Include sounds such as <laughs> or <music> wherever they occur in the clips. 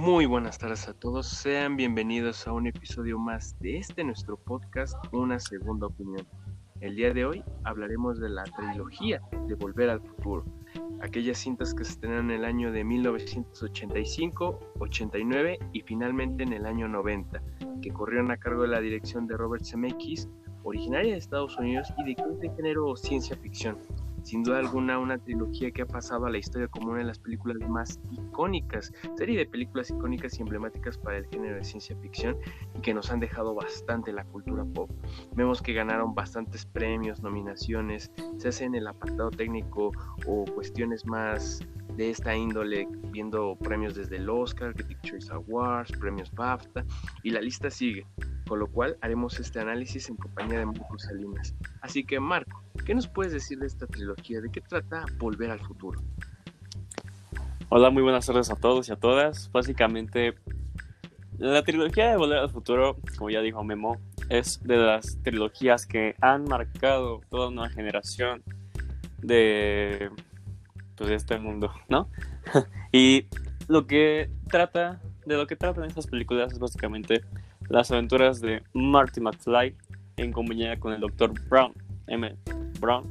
Muy buenas tardes a todos, sean bienvenidos a un episodio más de este nuestro podcast, Una Segunda Opinión. El día de hoy hablaremos de la trilogía de Volver al Futuro, aquellas cintas que se estrenaron en el año de 1985, 89 y finalmente en el año 90, que corrieron a cargo de la dirección de Robert Zemeckis, originaria de Estados Unidos y de género ciencia ficción sin duda alguna una trilogía que ha pasado a la historia como una de las películas más icónicas, serie de películas icónicas y emblemáticas para el género de ciencia ficción y que nos han dejado bastante la cultura pop. Vemos que ganaron bastantes premios, nominaciones, se hace en el apartado técnico o cuestiones más de esta índole, viendo premios desde el Oscar, Critic Choice Awards, premios BAFTA y la lista sigue con lo cual haremos este análisis en compañía de Marco Salinas. Así que Marco, ¿qué nos puedes decir de esta trilogía? ¿De qué trata Volver al Futuro? Hola, muy buenas tardes a todos y a todas. Básicamente, la trilogía de Volver al Futuro, como ya dijo Memo, es de las trilogías que han marcado toda una generación de, pues, este mundo, ¿no? <laughs> y lo que trata, de lo que tratan estas películas es básicamente las aventuras de Marty McFly en compañía con el Dr. Brown, M. Brown,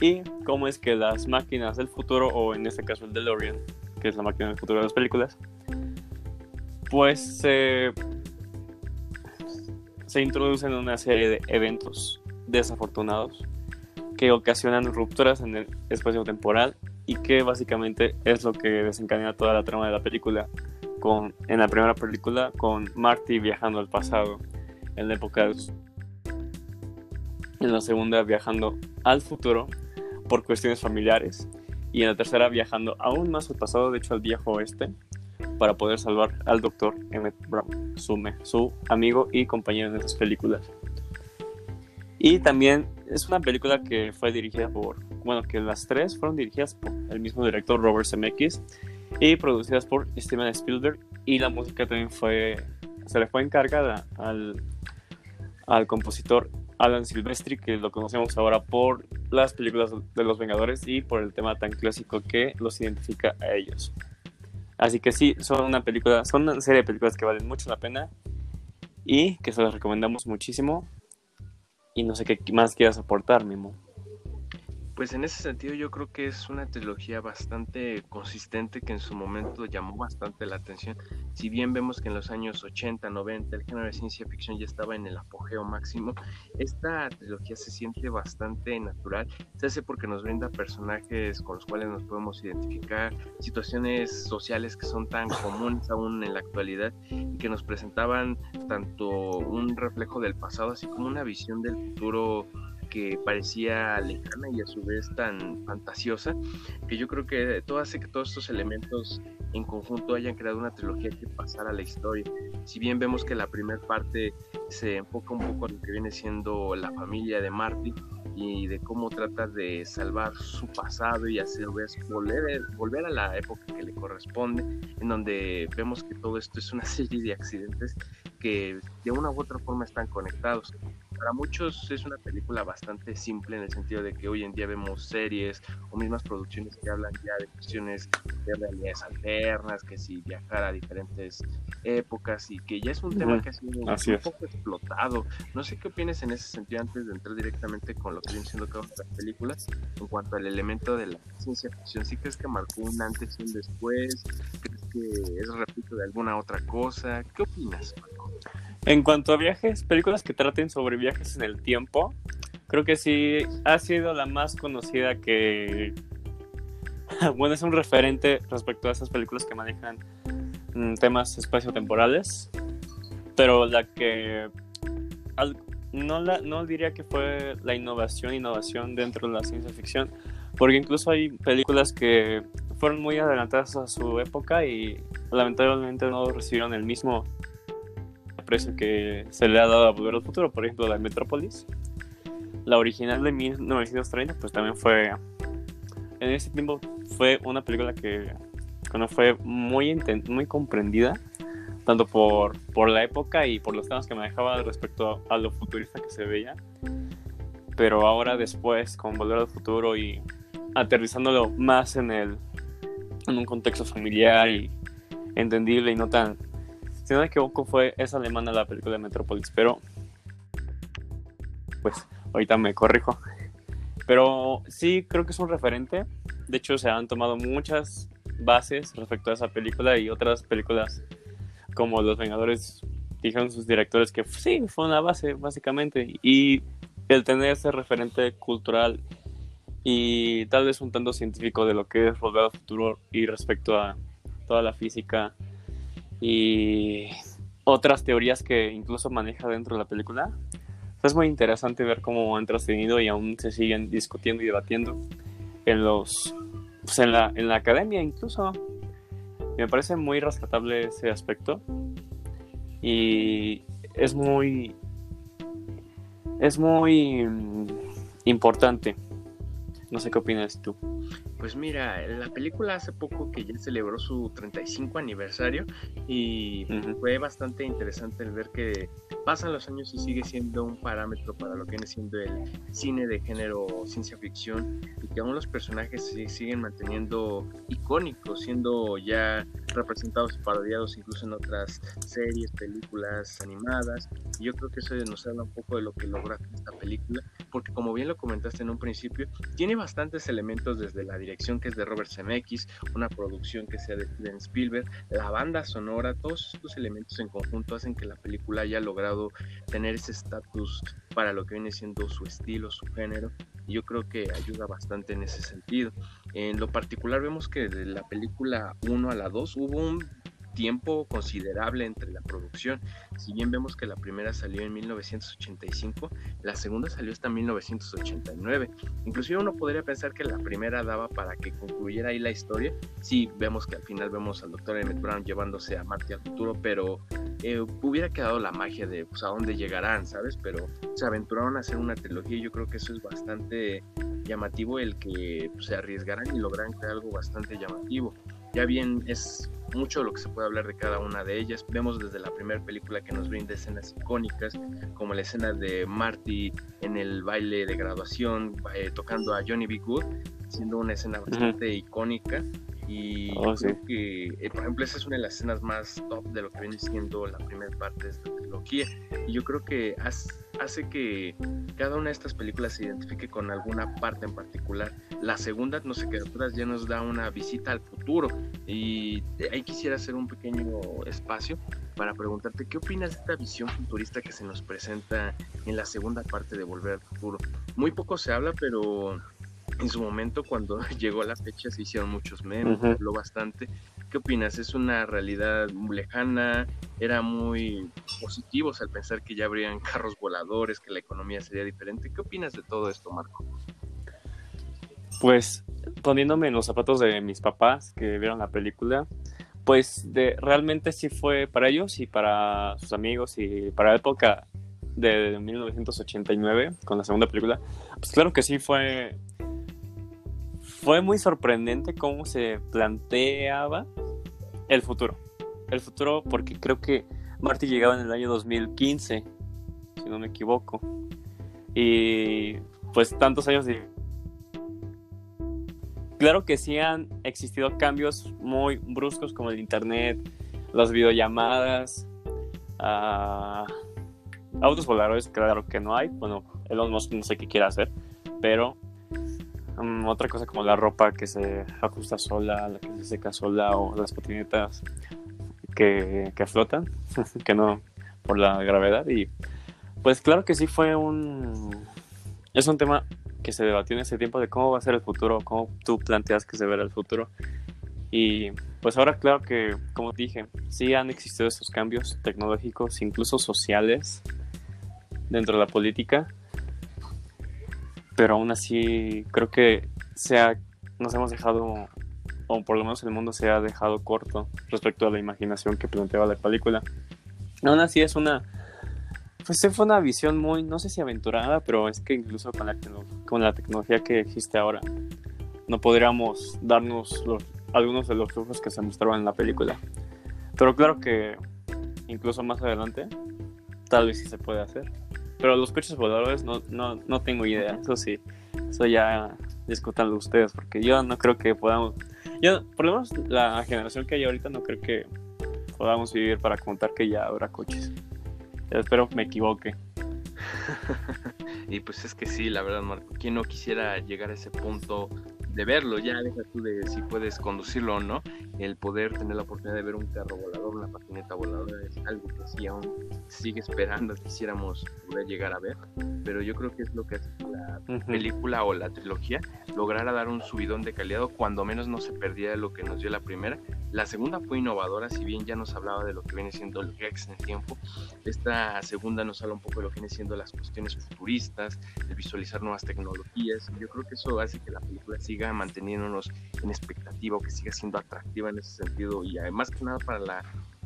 y cómo es que las máquinas del futuro, o en este caso el DeLorean, que es la máquina del futuro de las películas, pues se introducen una serie de eventos desafortunados que ocasionan rupturas en el espacio temporal y que básicamente es lo que desencadena toda la trama de la película en la primera película con Marty viajando al pasado en la época de... En la segunda viajando al futuro por cuestiones familiares. Y en la tercera viajando aún más al pasado, de hecho al viejo oeste, para poder salvar al doctor Emmett Brown, su, su amigo y compañero en esas películas. Y también es una película que fue dirigida por, bueno, que las tres fueron dirigidas por el mismo director Robert Zemeckis y producidas por Steven Spielberg y la música también fue se le fue encargada al, al compositor Alan Silvestri que lo conocemos ahora por las películas de los Vengadores y por el tema tan clásico que los identifica a ellos. Así que sí son una película son una serie de películas que valen mucho la pena y que se las recomendamos muchísimo. Y no sé qué más quieras aportar Mimo pues en ese sentido yo creo que es una trilogía bastante consistente que en su momento llamó bastante la atención. Si bien vemos que en los años 80, 90 el género de ciencia ficción ya estaba en el apogeo máximo, esta trilogía se siente bastante natural. Se hace porque nos brinda personajes con los cuales nos podemos identificar, situaciones sociales que son tan comunes aún en la actualidad y que nos presentaban tanto un reflejo del pasado así como una visión del futuro que parecía lejana y a su vez tan fantasiosa, que yo creo que todo hace que todos estos elementos en conjunto hayan creado una trilogía que pasara a la historia. Si bien vemos que la primera parte se enfoca un poco en lo que viene siendo la familia de Marty y de cómo trata de salvar su pasado y hacer volver, volver a la época que le corresponde, en donde vemos que todo esto es una <laughs> serie de accidentes que de una u otra forma están conectados para muchos es una película bastante simple en el sentido de que hoy en día vemos series o mismas producciones que hablan ya de cuestiones de realidades alternas, que si viajar a diferentes épocas y que ya es un tema que ha sido un poco explotado. No sé qué opinas en ese sentido antes de entrar directamente con lo que viene siendo cada una de las películas en cuanto al elemento de la ciencia ficción. ¿Sí crees que marcó un antes y un después? ¿Crees que es repito de alguna otra cosa? ¿Qué opinas, en cuanto a viajes, películas que traten sobre viajes en el tiempo, creo que sí ha sido la más conocida que... <laughs> bueno, es un referente respecto a esas películas que manejan mm, temas espaciotemporales, pero la que... no, la, no diría que fue la innovación, innovación dentro de la ciencia ficción, porque incluso hay películas que fueron muy adelantadas a su época y lamentablemente no recibieron el mismo precio que se le ha dado a Volver al Futuro, por ejemplo, la de Metropolis. La original de 1930, pues también fue. En ese tiempo fue una película que no fue muy, muy comprendida, tanto por, por la época y por los temas que manejaba respecto a, lo futurista que se veía. Pero ahora, después, con Volver al Futuro y aterrizándolo más en, el, en un contexto familiar y entendible y no tan... Si no me equivoco fue, es alemana la película de Metropolis, pero pues ahorita me corrijo. Pero sí creo que es un referente. De hecho se han tomado muchas bases respecto a esa película y otras películas como Los Vengadores dijeron sus directores que sí, fue una base básicamente. Y el tener ese referente cultural y tal vez un tanto científico de lo que es Volver al Futuro y respecto a toda la física y otras teorías que incluso maneja dentro de la película. Es muy interesante ver cómo han trascendido y aún se siguen discutiendo y debatiendo en los pues en la, en la academia incluso. Me parece muy rescatable ese aspecto y es muy es muy mm, importante no sé qué opinas tú. Pues mira, la película hace poco que ya celebró su 35 aniversario y fue bastante interesante el ver que pasan los años y sigue siendo un parámetro para lo que viene siendo el cine de género ciencia ficción y que aún los personajes se siguen manteniendo icónicos, siendo ya representados y parodiados incluso en otras series, películas animadas. Y yo creo que eso nos habla un poco de lo que logra esta película, porque como bien lo comentaste en un principio, tiene bastantes elementos desde la dirección que es de Robert Zemeckis, una producción que sea de Steven Spielberg, la banda sonora, todos estos elementos en conjunto hacen que la película haya logrado tener ese estatus para lo que viene siendo su estilo, su género, yo creo que ayuda bastante en ese sentido. En lo particular vemos que de la película 1 a la 2 hubo un tiempo considerable entre la producción. Si bien vemos que la primera salió en 1985, la segunda salió hasta 1989. Inclusive uno podría pensar que la primera daba para que concluyera ahí la historia. Sí, vemos que al final vemos al doctor Emmett Brown llevándose a Marty al futuro, pero eh, hubiera quedado la magia de pues, a dónde llegarán, ¿sabes? Pero se aventuraron a hacer una trilogía y yo creo que eso es bastante llamativo el que pues, se arriesgaran y lograran crear algo bastante llamativo. Ya bien es mucho de lo que se puede hablar de cada una de ellas. Vemos desde la primera película que nos brinda escenas icónicas, como la escena de Marty en el baile de graduación, eh, tocando a Johnny B. Good, siendo una escena bastante icónica. Y oh, creo que, eh, por ejemplo, esa es una de las escenas más top de lo que viene siendo la primera parte de esta trilogía. Y yo creo que hace que cada una de estas películas se identifique con alguna parte en particular. La segunda, no sé qué atrás, ya nos da una visita al futuro. Y ahí quisiera hacer un pequeño espacio para preguntarte qué opinas de esta visión futurista que se nos presenta en la segunda parte de Volver al Futuro. Muy poco se habla, pero en su momento cuando <laughs> llegó la fecha se hicieron muchos memes, habló bastante. ¿Qué opinas? ¿Es una realidad muy lejana? ¿Era muy positivos al pensar que ya habrían carros voladores, que la economía sería diferente? ¿Qué opinas de todo esto, Marco? Pues poniéndome en los zapatos de mis papás que vieron la película, pues de, realmente sí fue para ellos y para sus amigos y para la época de 1989 con la segunda película, pues claro que sí fue fue muy sorprendente cómo se planteaba el futuro. El futuro, porque creo que Marty llegaba en el año 2015, si no me equivoco. Y pues tantos años de... Claro que sí han existido cambios muy bruscos como el internet, las videollamadas, uh, autos voladores, claro que no hay. Bueno, Elon Musk no sé qué quiere hacer, pero Mm, otra cosa como la ropa que se ajusta sola, la que se seca sola o las patinetas que, que flotan, <laughs> que no por la gravedad. Y pues claro que sí fue un... Es un tema que se debatió en ese tiempo de cómo va a ser el futuro, cómo tú planteas que se verá el futuro. Y pues ahora claro que, como dije, sí han existido estos cambios tecnológicos, incluso sociales, dentro de la política pero aún así creo que se nos hemos dejado, o por lo menos el mundo se ha dejado corto respecto a la imaginación que planteaba la película. Aún así es una, pues fue una visión muy, no sé si aventurada, pero es que incluso con la, con la tecnología que existe ahora, no podríamos darnos algunos de los lujos que se mostraban en la película. Pero claro que incluso más adelante, tal vez sí se puede hacer. Pero los coches voladores no, no, no tengo idea. Eso sí, eso ya discutanlo ustedes, porque yo no creo que podamos. Yo, por lo menos la generación que hay ahorita, no creo que podamos vivir para contar que ya habrá coches. espero me equivoque. <laughs> y pues es que sí, la verdad, Marco, ¿quién no quisiera llegar a ese punto de verlo, ya deja tú de si puedes conducirlo o no, el poder tener la oportunidad de ver un carro volador, una patineta voladora, es algo que sí aún sigue esperando, quisiéramos poder llegar a ver, pero yo creo que es lo que hace la película o la trilogía, lograr dar un subidón de calidad, cuando menos no se perdía de lo que nos dio la primera. La segunda fue innovadora, si bien ya nos hablaba de lo que viene siendo el Rex en el tiempo, esta segunda nos habla un poco de lo que viene siendo las cuestiones futuristas, el visualizar nuevas tecnologías, yo creo que eso hace que la película siga manteniéndonos en expectativa o que siga siendo atractiva en ese sentido y además que nada para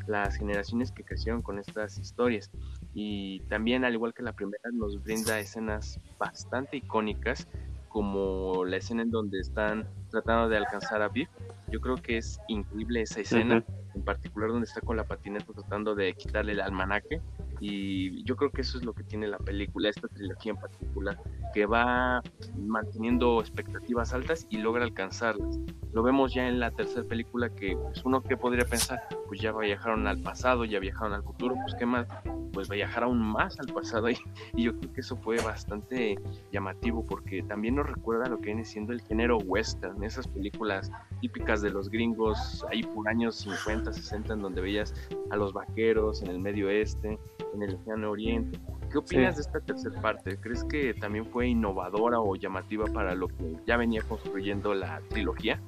las generaciones que crecieron con estas historias. Y también, al igual que la primera, nos brinda escenas bastante icónicas, como la escena en donde están tratando de alcanzar a Biff. Yo creo que es increíble esa escena, en particular donde está con la patineta tratando de quitarle el almanaque y yo creo que eso es lo que tiene la película, esta trilogía en particular, que va manteniendo expectativas altas y logra alcanzarlas. Lo vemos ya en la tercera película que pues, uno que podría pensar, pues ya viajaron al pasado, ya viajaron al futuro, pues qué más, pues viajar aún más al pasado y, <laughs> y yo creo que eso fue bastante llamativo porque también nos recuerda lo que viene siendo el género western, esas películas típicas de los gringos ahí por años 50, 60 en donde veías a los vaqueros en el medio oeste en el Lejano Oriente. ¿Qué opinas de esta tercera parte? ¿Crees que también fue innovadora o llamativa para lo que ya venía construyendo la trilogía?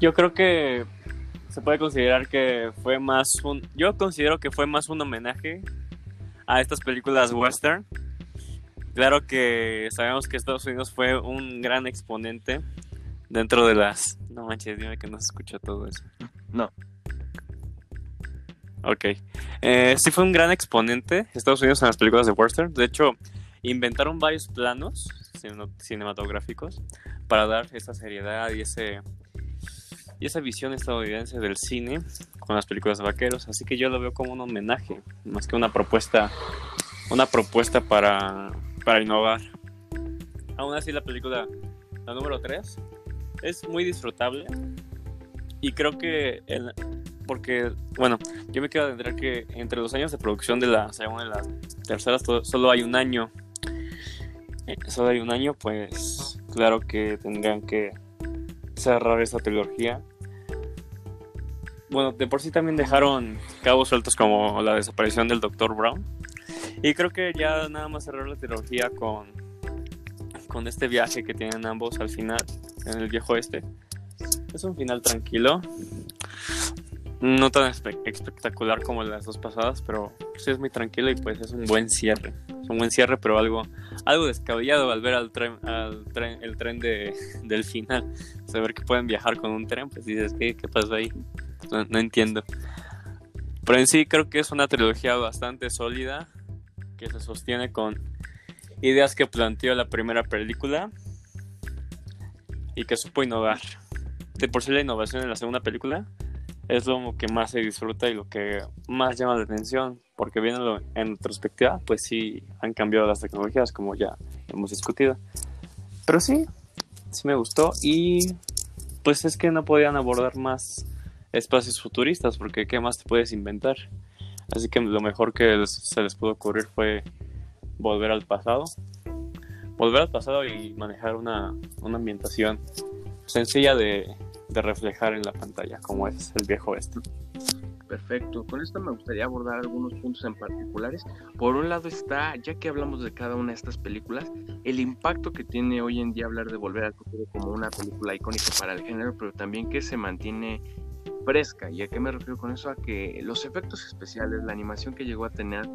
Yo creo que se puede considerar que fue más un... Yo considero que fue más un homenaje a estas películas western. Claro que sabemos que Estados Unidos fue un gran exponente dentro de las... No manches, dime que no se escucha todo eso. No. Ok. Eh, sí fue un gran exponente Estados Unidos en las películas de western. De hecho, inventaron varios planos cinematográficos para dar esa seriedad y ese y esa visión estadounidense del cine con las películas de vaqueros. Así que yo lo veo como un homenaje, más que una propuesta, una propuesta para, para innovar. Aún así, la película, la número 3, es muy disfrutable. Y creo que porque, bueno, yo me quiero adentrar que entre los años de producción de la segunda y la tercera solo hay un año. Eh, solo hay un año, pues claro que tendrían que cerrar esta trilogía. Bueno, de por sí también dejaron cabos sueltos como la desaparición del Dr. Brown. Y creo que ya nada más cerrar la trilogía con, con este viaje que tienen ambos al final, en el viejo este. Es un final tranquilo no tan espectacular como las dos pasadas, pero sí es muy tranquilo y pues es un buen cierre. Es un buen cierre, pero algo, algo descabellado al ver al tren, al tren, el tren de, <laughs> del final. Saber que pueden viajar con un tren, pues dices, ¿qué, qué pasó ahí? No, entiendo. Pero en sí creo que es una trilogía bastante sólida, que se sostiene con ideas que planteó la primera película y que supo innovar. De por sí la innovación en la segunda película es lo que más se disfruta y lo que más llama la atención, porque viéndolo en retrospectiva, pues sí han cambiado las tecnologías, como ya hemos discutido. Pero sí, sí me gustó y pues es que no podían abordar más espacios futuristas, porque ¿qué más te puedes inventar? Así que lo mejor que se les pudo ocurrir fue volver al pasado. Volver al pasado y manejar una, una ambientación sencilla de de reflejar en la pantalla, como es el viejo este. Perfecto, con esto me gustaría abordar algunos puntos en particulares. Por un lado está, ya que hablamos de cada una de estas películas, el impacto que tiene hoy en día hablar de Volver al Futuro como una película icónica para el género, pero también que se mantiene fresca. ¿Y a qué me refiero con eso? A que los efectos especiales, la animación que llegó a tener,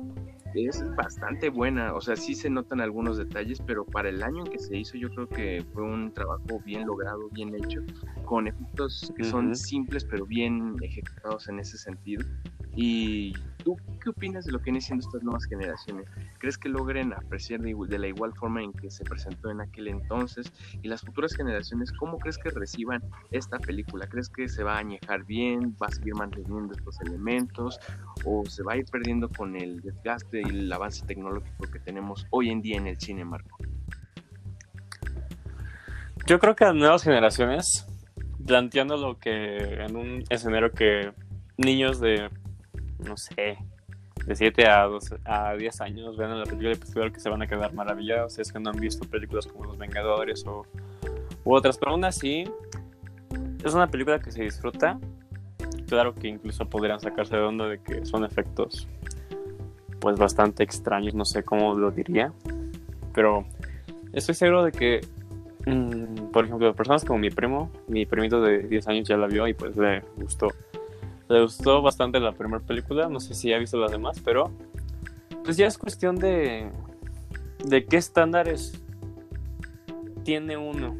es bastante buena. O sea, sí se notan algunos detalles, pero para el año en que se hizo, yo creo que fue un trabajo bien logrado, bien hecho, con efectos que son simples, pero bien ejecutados en ese sentido. Y ¿Tú qué opinas de lo que vienen siendo estas nuevas generaciones? ¿Crees que logren apreciar de, la igual forma en que se presentó en aquel entonces? Y las futuras generaciones, ¿cómo crees que reciban esta película? ¿Crees que se va a añejar bien? ¿Va a seguir manteniendo estos elementos? ¿O se va a ir perdiendo con el desgaste y el avance tecnológico que tenemos hoy en día en el cine, Marco? Yo creo que las nuevas generaciones planteando lo que en un escenario que niños de, no sé, de 7 a, 12, a 10 años vean la película y pues que se van a quedar maravillados. Es que no han visto películas como Los Vengadores o u otras, pero aún así es una película que se disfruta. Claro que incluso podrían sacarse de onda de que son efectos pues bastante extraños, no sé cómo lo diría, pero estoy seguro de que, mm, por ejemplo, personas como mi primo, mi primito de 10 años ya la vio y pues le gustó. Le gustó bastante la primera película, no sé si ha visto las demás, pero pues ya es cuestión de, de qué estándares tiene uno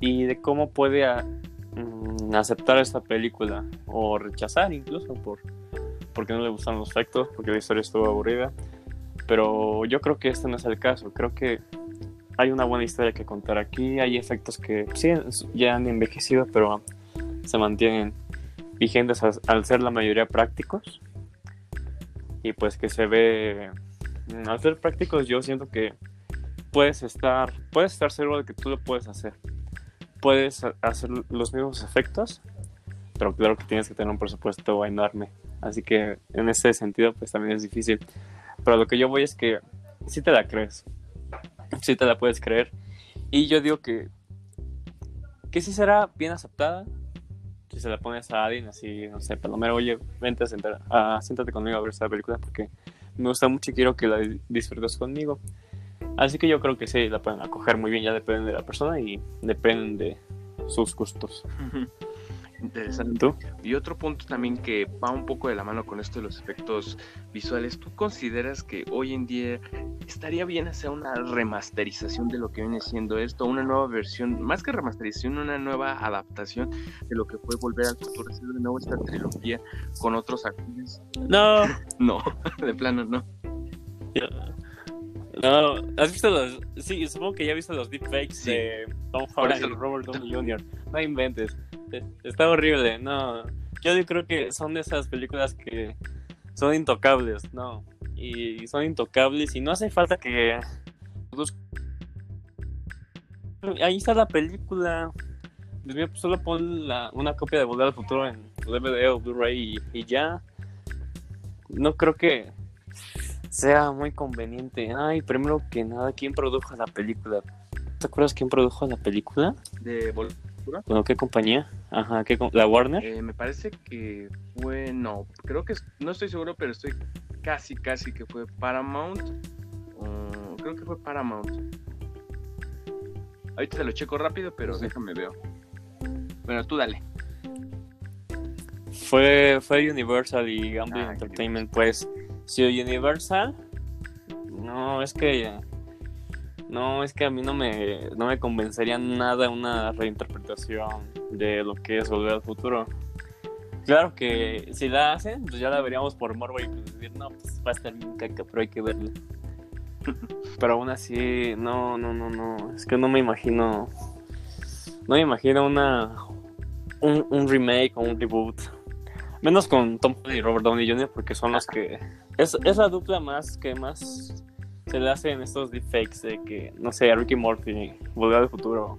y de cómo puede mm, aceptar esta película o rechazar incluso por porque no le gustan los efectos, porque la historia estuvo aburrida. Pero yo creo que este no es el caso. Creo que hay una buena historia que contar aquí. Hay efectos que sí ya han envejecido, pero se mantienen vigentes al ser la mayoría prácticos. Y pues que se ve. Mm, al ser prácticos, yo siento que puedes estar, puedes estar seguro de que tú lo puedes hacer. Puedes hacer los mismos efectos, pero claro que tienes que tener un presupuesto enorme. Así que en ese sentido, pues también es difícil. Pero lo que yo voy es que si te la crees. Si te la puedes creer. Y yo digo que, que sí será bien aceptada. Si se la pones a alguien así, no sé, lo menos, oye, vente a sentar, a, siéntate conmigo a ver esta película porque me gusta mucho y quiero que la disfrutes conmigo. Así que yo creo que sí, la pueden acoger muy bien, ya depende de la persona y depende de sus gustos. Interesante. Y otro punto también que va un poco de la mano con esto de los efectos visuales, ¿tú consideras que hoy en día estaría bien hacer una remasterización de lo que viene siendo esto, una nueva versión, más que remasterización, una nueva adaptación de lo que fue Volver al Futuro, hacer de nuevo esta trilogía con otros actores? No. <laughs> no, <laughs> de plano no. No, ¿has visto los...? Sí, supongo que ya has visto los deepfakes de Tom Holland y Robert Downey Jr. No inventes. Está horrible, no. Yo creo que son de esas películas que son intocables, no. Y son intocables y no hace falta que... Ahí está la película. Pues solo pon una copia de Volver al Futuro en DVD o Blu-ray y, ya. No creo que sea muy conveniente. Ay, primero que nada, ¿quién produjo la película? ¿Te acuerdas quién produjo la película? De Volver bueno, ¿qué compañía? Ajá, ¿qué ¿la Warner? Eh, me parece que fue, no, creo que, no estoy seguro, pero estoy casi, casi que fue Paramount. creo que fue Paramount. Ahorita te lo checo rápido, pero déjame veo. Bueno, tú dale. Fue, fue Universal y Gambling ah, Entertainment, pues. Si Universal, no, es que no, es que a mí no me, no me convencería nada una reinterpretación de lo que es Volver al Futuro. Claro que si la hacen, pues ya la veríamos por morbo y decir, no, pues va a estar bien caca, pero hay que verla. <laughs> pero aún así, no, no, no, no. Es que no me imagino. No me imagino una. Un, un remake o un reboot. Menos con Tom y Robert Downey Jr., porque son los que. Es, es la dupla más que más se le hacen estos deepfakes de que, no sé, Ricky Morty, Volver al Futuro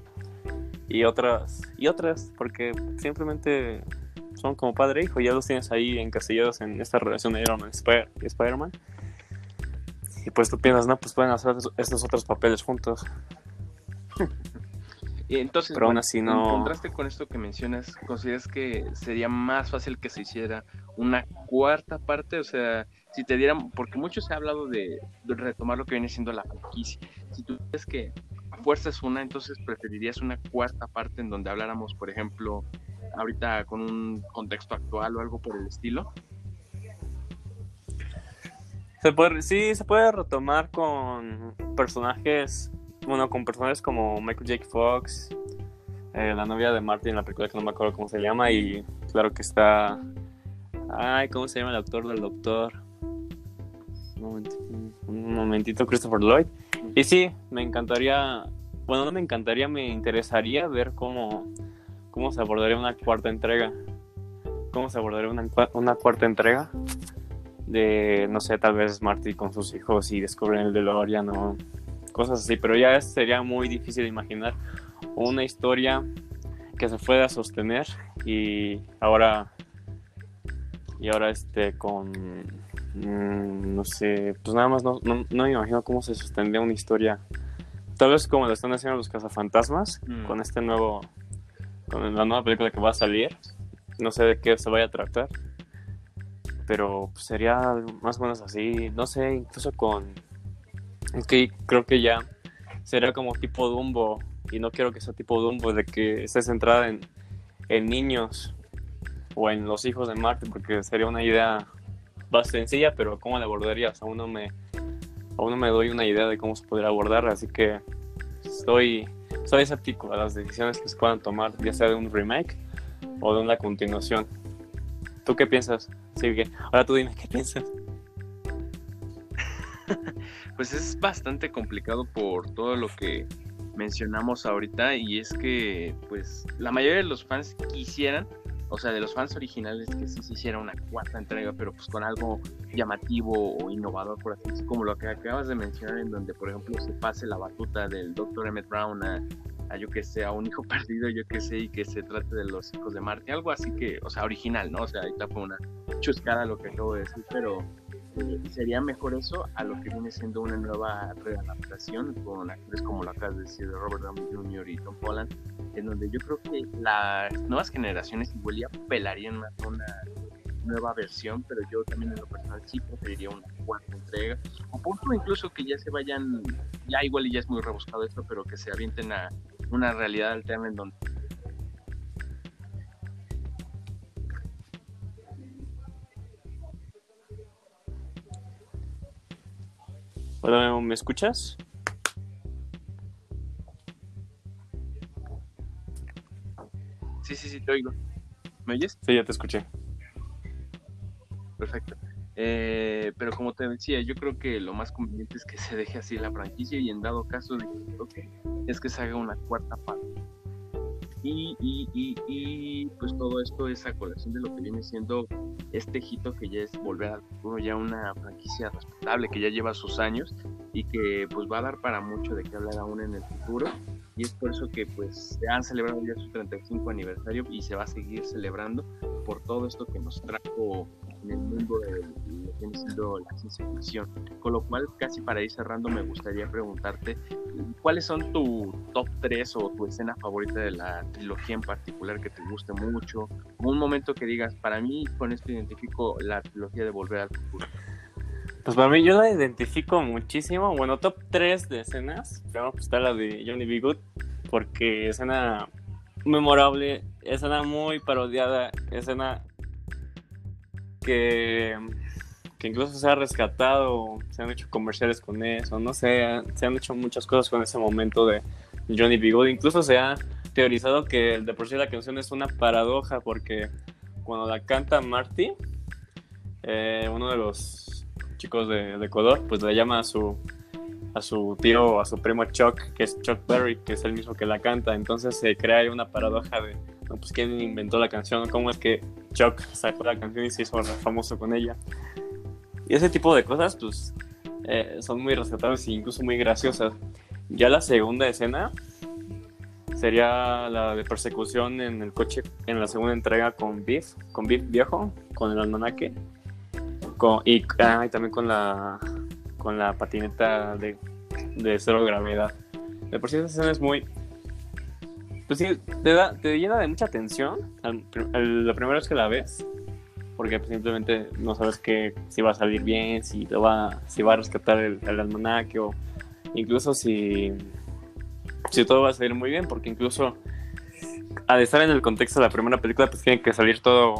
y otras, y otras, porque simplemente son como padre e hijo, ya los tienes ahí encasillados en esta relación de Iron Man y Spider-Man. Y pues tú piensas, no, pues pueden hacer estos otros papeles juntos. <laughs> Y entonces, Pero aún así no... en contraste con esto que mencionas, ¿consideras que sería más fácil que se hiciera una cuarta parte? O sea, si te dieran, porque mucho se ha hablado de, retomar lo que viene siendo la franquicia. Si tú crees que a fuerza es una, entonces preferirías una cuarta parte en donde habláramos, por ejemplo, ahorita con un contexto actual o algo por el estilo. Se puede, sí, se puede retomar con personajes bueno, con personajes como Michael J. Fox, eh, la novia de Martin, la película que no me acuerdo cómo se llama, y claro que está. Ay, ¿cómo se llama el actor del doctor? Un momentito, Christopher Lloyd. Y sí, me encantaría. Bueno, no me encantaría, me interesaría ver cómo, cómo se abordaría una cuarta entrega. Cómo se abordaría una, una cuarta entrega de, no sé, tal vez Marty con sus hijos y descubren el DeLorean o cosas así, pero ya sería muy difícil imaginar una historia que se pueda sostener y ahora y ahora este con mm, no sé pues nada más no, no, no, me imagino cómo se sostendría una historia tal vez como lo están haciendo los cazafantasmas mm. con este nuevo con la nueva película que va a salir no sé de qué se vaya a tratar pero pues, sería más o menos así no sé incluso con que creo que ya sería como tipo Dumbo y no quiero que sea tipo Dumbo de que esté centrada en, en niños o en los hijos de Marte, porque sería una idea bastante sencilla, pero ¿cómo la abordarías? Aún no me, aún no me doy una idea de cómo se podría abordar, así que estoy, estoy escéptico a las decisiones que se puedan tomar, ya sea de un remake o de una continuación. ¿Tú qué piensas? Sigue. Ahora tú dime qué piensas. <laughs> pues es bastante complicado por todo lo que mencionamos ahorita y es que pues la mayoría de los fans quisieran, o sea, de los fans originales que sí se hiciera una cuarta entrega, pero pues con algo llamativo o innovador, por así decirlo, como lo que acabas de mencionar, en donde por ejemplo se pase la batuta del Dr. Emmett Brown a, yo que sé, a un hijo <laughs> perdido, yo que sé, y que se trate de los hijos de Marte, algo así que, o sea, original, ¿no? O sea, ahorita fue una chuscada lo que acabo de decir, pero sería mejor eso a lo que viene siendo una nueva readaptación con actores como la acabas de decir de Robert Downey Jr. y Tom Holland, en donde yo creo que las nuevas generaciones igual ya pelarían más una nueva versión, pero yo también en lo personal sí preferiría una cuarta entrega, o punto incluso que ya se vayan, ya igual y ya es muy rebuscado esto, pero que se avienten a una realidad alterna en donde Hola, ¿me escuchas? Sí, sí, sí, te oigo. ¿Me oyes? Sí, ya te escuché. Perfecto. Eh, pero como te decía, yo creo que lo más conveniente es que se deje así la franquicia y en dado caso de que es que se haga una cuarta parte. Y, y, y, y, pues todo esto es a colación de lo que viene siendo este hito que ya es volver al futuro, ya una franquicia respetable que ya lleva sus años y que pues va a dar para mucho de qué hablar aún en el futuro. Y es por eso que pues se han celebrado ya su 35 aniversario y se va a seguir celebrando por todo esto que nos trajo en el mundo de lo que viene siendo la ciencia ficción. Con lo cual, casi para ir cerrando, me gustaría preguntarte cuáles son tu top 3 o tu escena favorita de la trilogía en particular que te guste mucho, un momento que digas, para mí con esto identifico la trilogía de Volver al Futuro. Pues para mí yo la identifico muchísimo. Bueno, top 3 de escenas. Primero pues está la de Johnny B. Good, porque escena memorable, escena muy parodiada, escena que, que incluso se ha rescatado, se han hecho comerciales con eso, no sé, se han hecho muchas cosas con ese momento de Johnny B. Good. Incluso se ha teorizado que de por sí la canción es una paradoja porque cuando la canta Marty, eh, uno de los chicos de, Ecuador, pues le llama a su, a su tío, a su primo Chuck, que es Chuck Berry, que es el mismo que la canta. Entonces se crea ahí una paradoja de, pues quién inventó la canción, cómo es que Chuck sacó la canción y se hizo famoso con ella. Y ese tipo de cosas, pues, eh, son muy respetables e incluso muy graciosas. Ya la segunda escena sería la de persecución en el coche en la segunda entrega con Biff, con Biff viejo, con el almanaque y, también con la, con la patineta de, de cero gravedad. De por sí esa escena es muy... Pues sí, te, da, te llena de mucha tensión la primera vez que la ves. Porque simplemente no sabes que, si va a salir bien, si, va, si va a rescatar el, el almanaque o incluso si, si todo va a salir muy bien. Porque incluso al estar en el contexto de la primera película, pues tiene que salir todo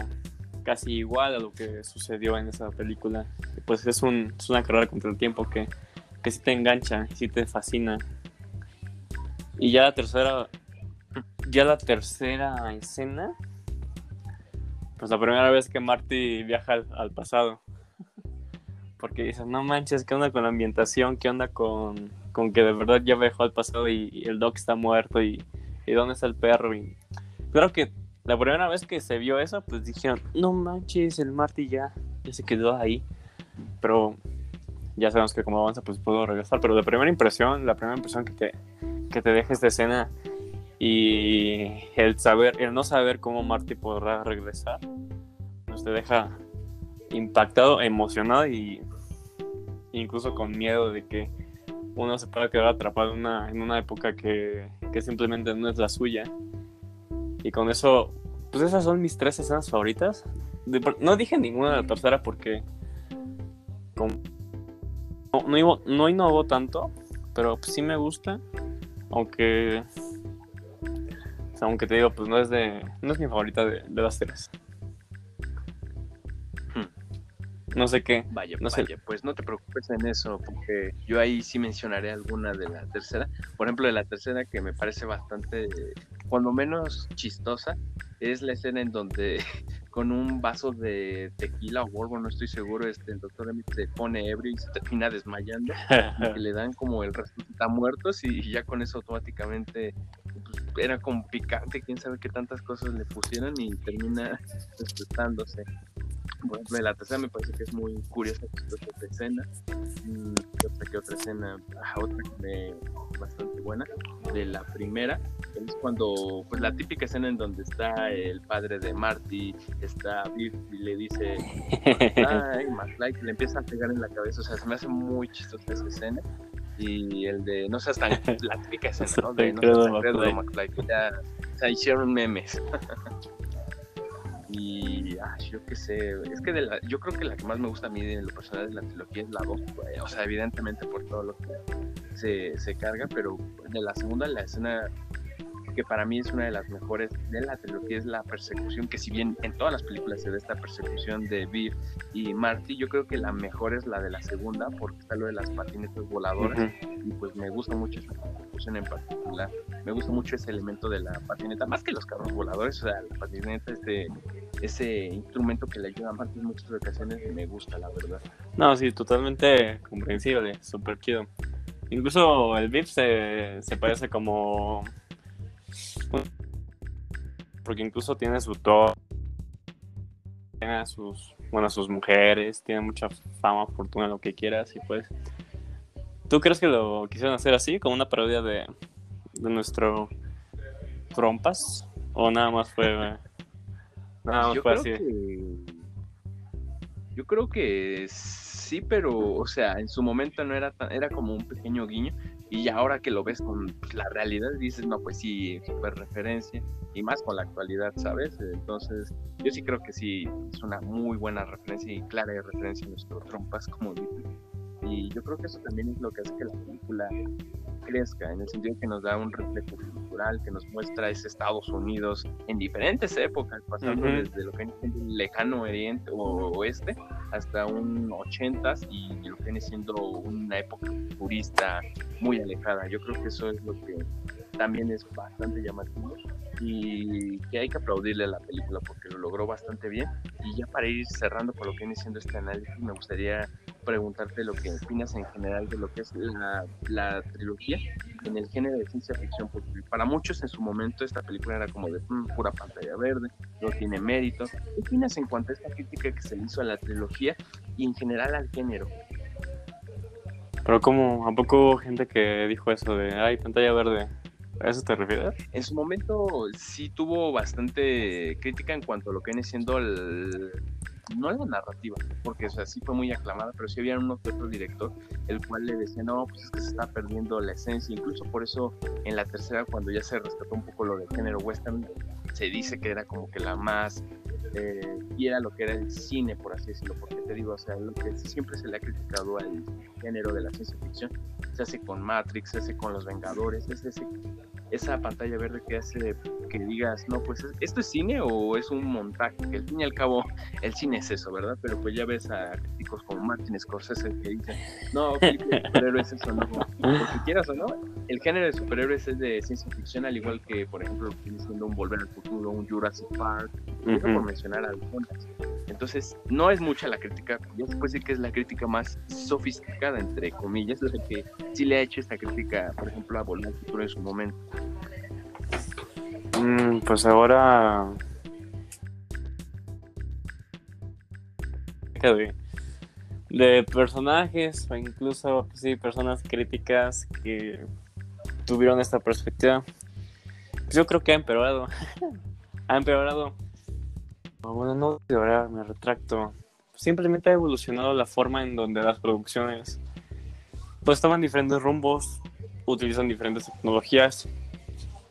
casi igual a lo que sucedió en esa película. Pues es, un, es una carrera contra el tiempo que, que sí te engancha, sí te fascina. Y ya la tercera, ya la tercera escena, pues la primera vez que Marty viaja al, pasado. Porque dices, no manches, ¿qué onda con la ambientación? ¿Qué onda con, con que de verdad ya viajó al pasado y, el Doc está muerto? Y, y, dónde está el perro? Y creo que la primera vez que se vio eso, pues dijeron, no manches, el Marty ya, ya se quedó ahí. Pero ya sabemos que como avanza, pues puedo regresar. Pero la primera impresión, la primera impresión que te, que te deja esta escena Y el saber, el no saber cómo Marty podrá regresar, nos te deja impactado, emocionado y incluso con miedo de que uno se pueda quedar atrapado en una, en una época que, que simplemente no es la suya. Y con eso, pues esas son mis tres escenas favoritas. no dije ninguna de la tercera porque no, no, innovó tanto, pero sí me gusta. Aunque, aunque te digo, pues no es de, no es mi favorita de, de las tres. No sé qué. Vaya, no vaya, pues no te preocupes en eso, porque yo ahí sí mencionaré alguna de la tercera. Por ejemplo, de la tercera que me parece bastante, cuando menos chistosa, es la escena en donde <laughs> con un vaso de tequila o bourbon, no estoy seguro, este, el doctor Emmett se pone ebrio y se termina desmayando, y le dan como el resucita muertos y, ya con eso automáticamente era como picante, quién sabe qué tantas cosas le pusieron y termina por ejemplo, la tercera me parece que es muy curiosa esta escena. Mm, ¿Qué otra, qué otra escena? Otra que me bastante buena. De la primera, es cuando, pues la típica escena en donde está el padre de Marty, está Biff y le dice, ay, <laughs> McFly, le empieza a pegar en la cabeza. O sea, se me hace muy chistosa esa escena y el de no seas tan <laughs> la típica escena ¿no? de no seas tan credo McFly que ya o sea, hicieron memes. <laughs> Y ah, yo qué sé, es que de la, yo creo que la que más me gusta a mí de lo personal de la trilogía es la 2, o sea, evidentemente por todo lo que se, se carga, pero de la segunda, la escena que para mí es una de las mejores de la trilogía es la persecución, que si bien en todas las películas se ve esta persecución de Biff y Marty, yo creo que la mejor es la de la segunda, porque está lo de las patinetas voladoras, y pues me gusta mucho esa persecución en particular, me gusta mucho ese elemento de la patineta, más que los carros voladores, o sea, la patineta, este, ese instrumento que le ayuda a Marty en muchas ocasiones, me gusta, la verdad. No, sí, totalmente comprensible, súper chido. Incluso el Biff se, se parece como porque incluso tiene su todo, tiene sus, bueno, sus mujeres, tiene mucha fama, fortuna, lo que quieras, y pues, ¿tú crees que lo quisieron hacer así, como una parodia de, de nuestro trompas? ¿O nada más fue, <laughs> nada más yo fue así? yo creo que sí, pero, o sea, en su momento no era tan, era como un pequeño guiño, y ahora que lo ves con pues, la realidad, dices, no, pues sí, super referencia, y más con la actualidad, ¿sabes? Entonces, yo sí creo que sí, es una muy buena referencia y clara referencia a nuestro trompas, como dices. Y yo creo que eso también es lo que hace que la película crezca, en el sentido que nos da un reflejo cultural, que nos muestra ese Estados Unidos en diferentes épocas, pasando desde lo que es el lejano oriente o oeste hasta un 80 y lo que viene siendo una época turista muy alejada. Yo creo que eso es lo que también es bastante llamativo y que hay que aplaudirle a la película porque lo logró bastante bien. Y ya para ir cerrando con lo que viene siendo este análisis, me gustaría preguntarte lo que opinas en general de lo que es la, trilogía en el género de ciencia ficción, porque para muchos en su momento esta película era como de mm, pura pantalla verde, no tiene mérito. ¿Qué opinas en cuanto a esta crítica que se le hizo a la trilogía y en general al género? Pero como, ¿a poco hubo gente que dijo eso de, ay, pantalla verde? ¿A eso te refieres? En su momento sí tuvo bastante crítica en cuanto a lo que viene siendo el, no la narrativa, porque o fue muy aclamada, pero sí había un otro director, el cual le decía, no, pues es que se está perdiendo la esencia, incluso por eso en la tercera, cuando ya se rescató un poco lo del género western, se dice que era como que la más eh, y era lo que era el cine, por así decirlo, porque te digo, o sea, lo que siempre se le ha criticado al género de la ciencia ficción, se hace con Matrix, se hace con Los Vengadores, es ese, esa pantalla verde que hace que digas, no, pues esto es cine o es un montaje, que al fin y al cabo el cine es eso, ¿verdad? Pero pues ya ves a críticos como Martin Scorsese que dicen, no, superhéroes eso no, porque quieras o no, el género de superhéroes es de ciencia ficción, al igual que, por ejemplo, un Volver al Futuro, un Jurassic Park, mencionar algunas. Entonces, no es mucha la crítica, yo se puede decir que es la crítica más sofisticada, entre comillas, lo que sí le ha hecho esta crítica, por ejemplo, a Volver al Futuro en su momento. Mm, pues ahora... De, personajes o incluso, sí, personas críticas que tuvieron esta perspectiva. Pues yo creo que ha empeorado. <laughs> ha empeorado. bueno, no empeorar, me retracto. Simplemente ha evolucionado la forma en donde las producciones pues toman diferentes rumbos, utilizan diferentes tecnologías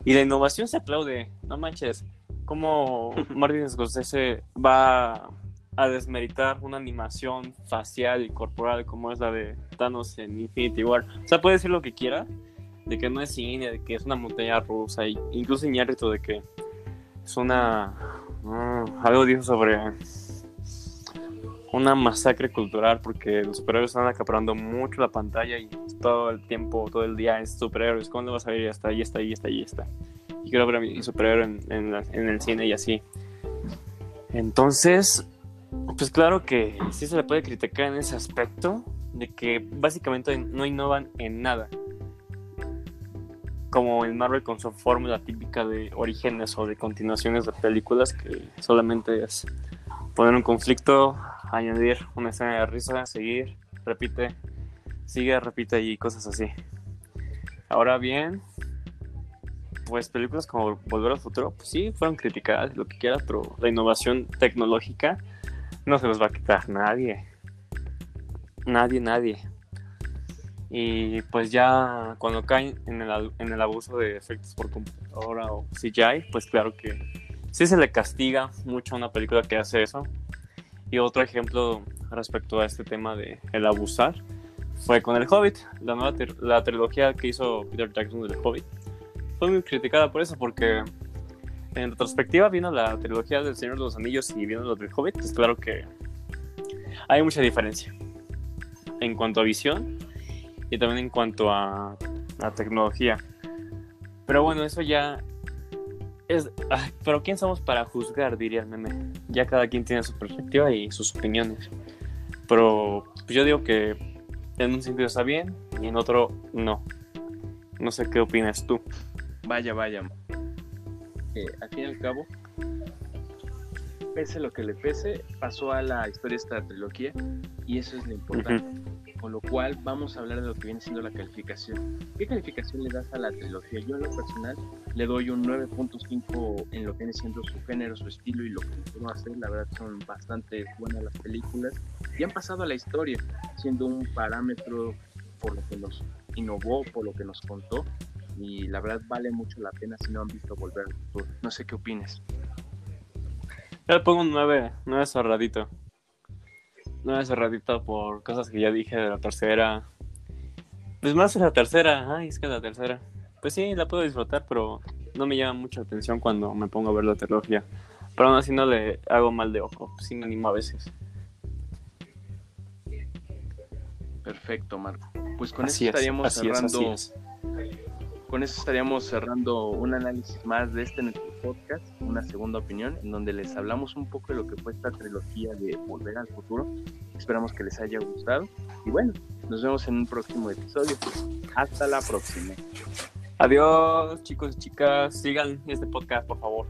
y la innovación se aplaude. No manches, como Martin Scorsese va a desmeritar una animación facial y corporal como es la de Thanos en Infinity War. O sea, puede decir lo que quiera, de que no es cine, de que es una montaña rusa, e incluso Iñárritu de que es una... Mm, algo dijo sobre una masacre cultural porque los superhéroes están acaparando mucho la pantalla y todo el tiempo, todo el día es superhéroes. ¿Cuándo vas a ver? Hasta ahí, está ahí, está ahí, está. Y quiero ver a mi superhéroe en, en, en el cine y así. Entonces, pues claro que sí se le puede criticar en ese aspecto, de que básicamente no innovan en nada. Como en Marvel con su fórmula típica de orígenes o de continuaciones de películas, que solamente es poner un conflicto, añadir una escena de risa, seguir, repite, sigue, repite y cosas así. Ahora bien, pues películas como Volver al Futuro, pues sí, fueron criticadas, lo que quieras, pero la innovación tecnológica no se los va a quitar nadie. Nadie, nadie. Y pues ya cuando caen en el, en el abuso de efectos por computadora o CGI, pues claro que sí se le castiga mucho a una película que hace eso. Y otro ejemplo respecto a este tema de el abusar fue con El Hobbit, la nueva la trilogía que hizo Peter Jackson del Hobbit. Fue muy criticada por eso porque en retrospectiva, viendo la trilogía del Señor de los Anillos y viendo lo del Hobbit, pues claro que hay mucha diferencia en cuanto a visión y también en cuanto a, la tecnología. Pero bueno, eso ya es. pero ¿quién somos para juzgar? Diría el meme. Ya cada quien tiene su perspectiva y sus opiniones. Pero yo digo que en un sentido está bien y en otro no. No sé qué opinas tú. Vaya, vaya al fin y al cabo, pese lo que le pese, pasó a la historia esta trilogía y eso es lo importante. Con lo cual vamos a hablar de lo que viene siendo la calificación. ¿Qué calificación le das a la trilogía? Yo en lo personal le doy un 9.5 en lo que viene siendo su género, su estilo y lo que puedo hacer. La verdad son bastante buenas las películas y han pasado a la historia, siendo un parámetro por lo que nos innovó, por lo que nos contó y la verdad vale mucho la pena si no han visto Volver. No sé qué opines. Yo le pongo un 9, 9 cerradito. 9 cerradito por cosas que ya dije de la tercera. Pues más de la tercera, ay, es que la tercera. Pues sí, la puedo disfrutar, pero no me llama mucha atención cuando me pongo a ver la trilogía. Pero aún así no le hago mal de ojo, sí me animo a veces. Perfecto, Marco. Pues con eso estaríamos cerrando con eso estaríamos cerrando un análisis más de este nuestro podcast, una segunda opinión, en donde les hablamos un poco de lo que fue esta trilogía de Volver al Futuro. Esperamos que les haya gustado. Y bueno, nos vemos en un próximo episodio. Hasta la próxima. Adiós, chicos y chicas. Sigan este podcast, por favor.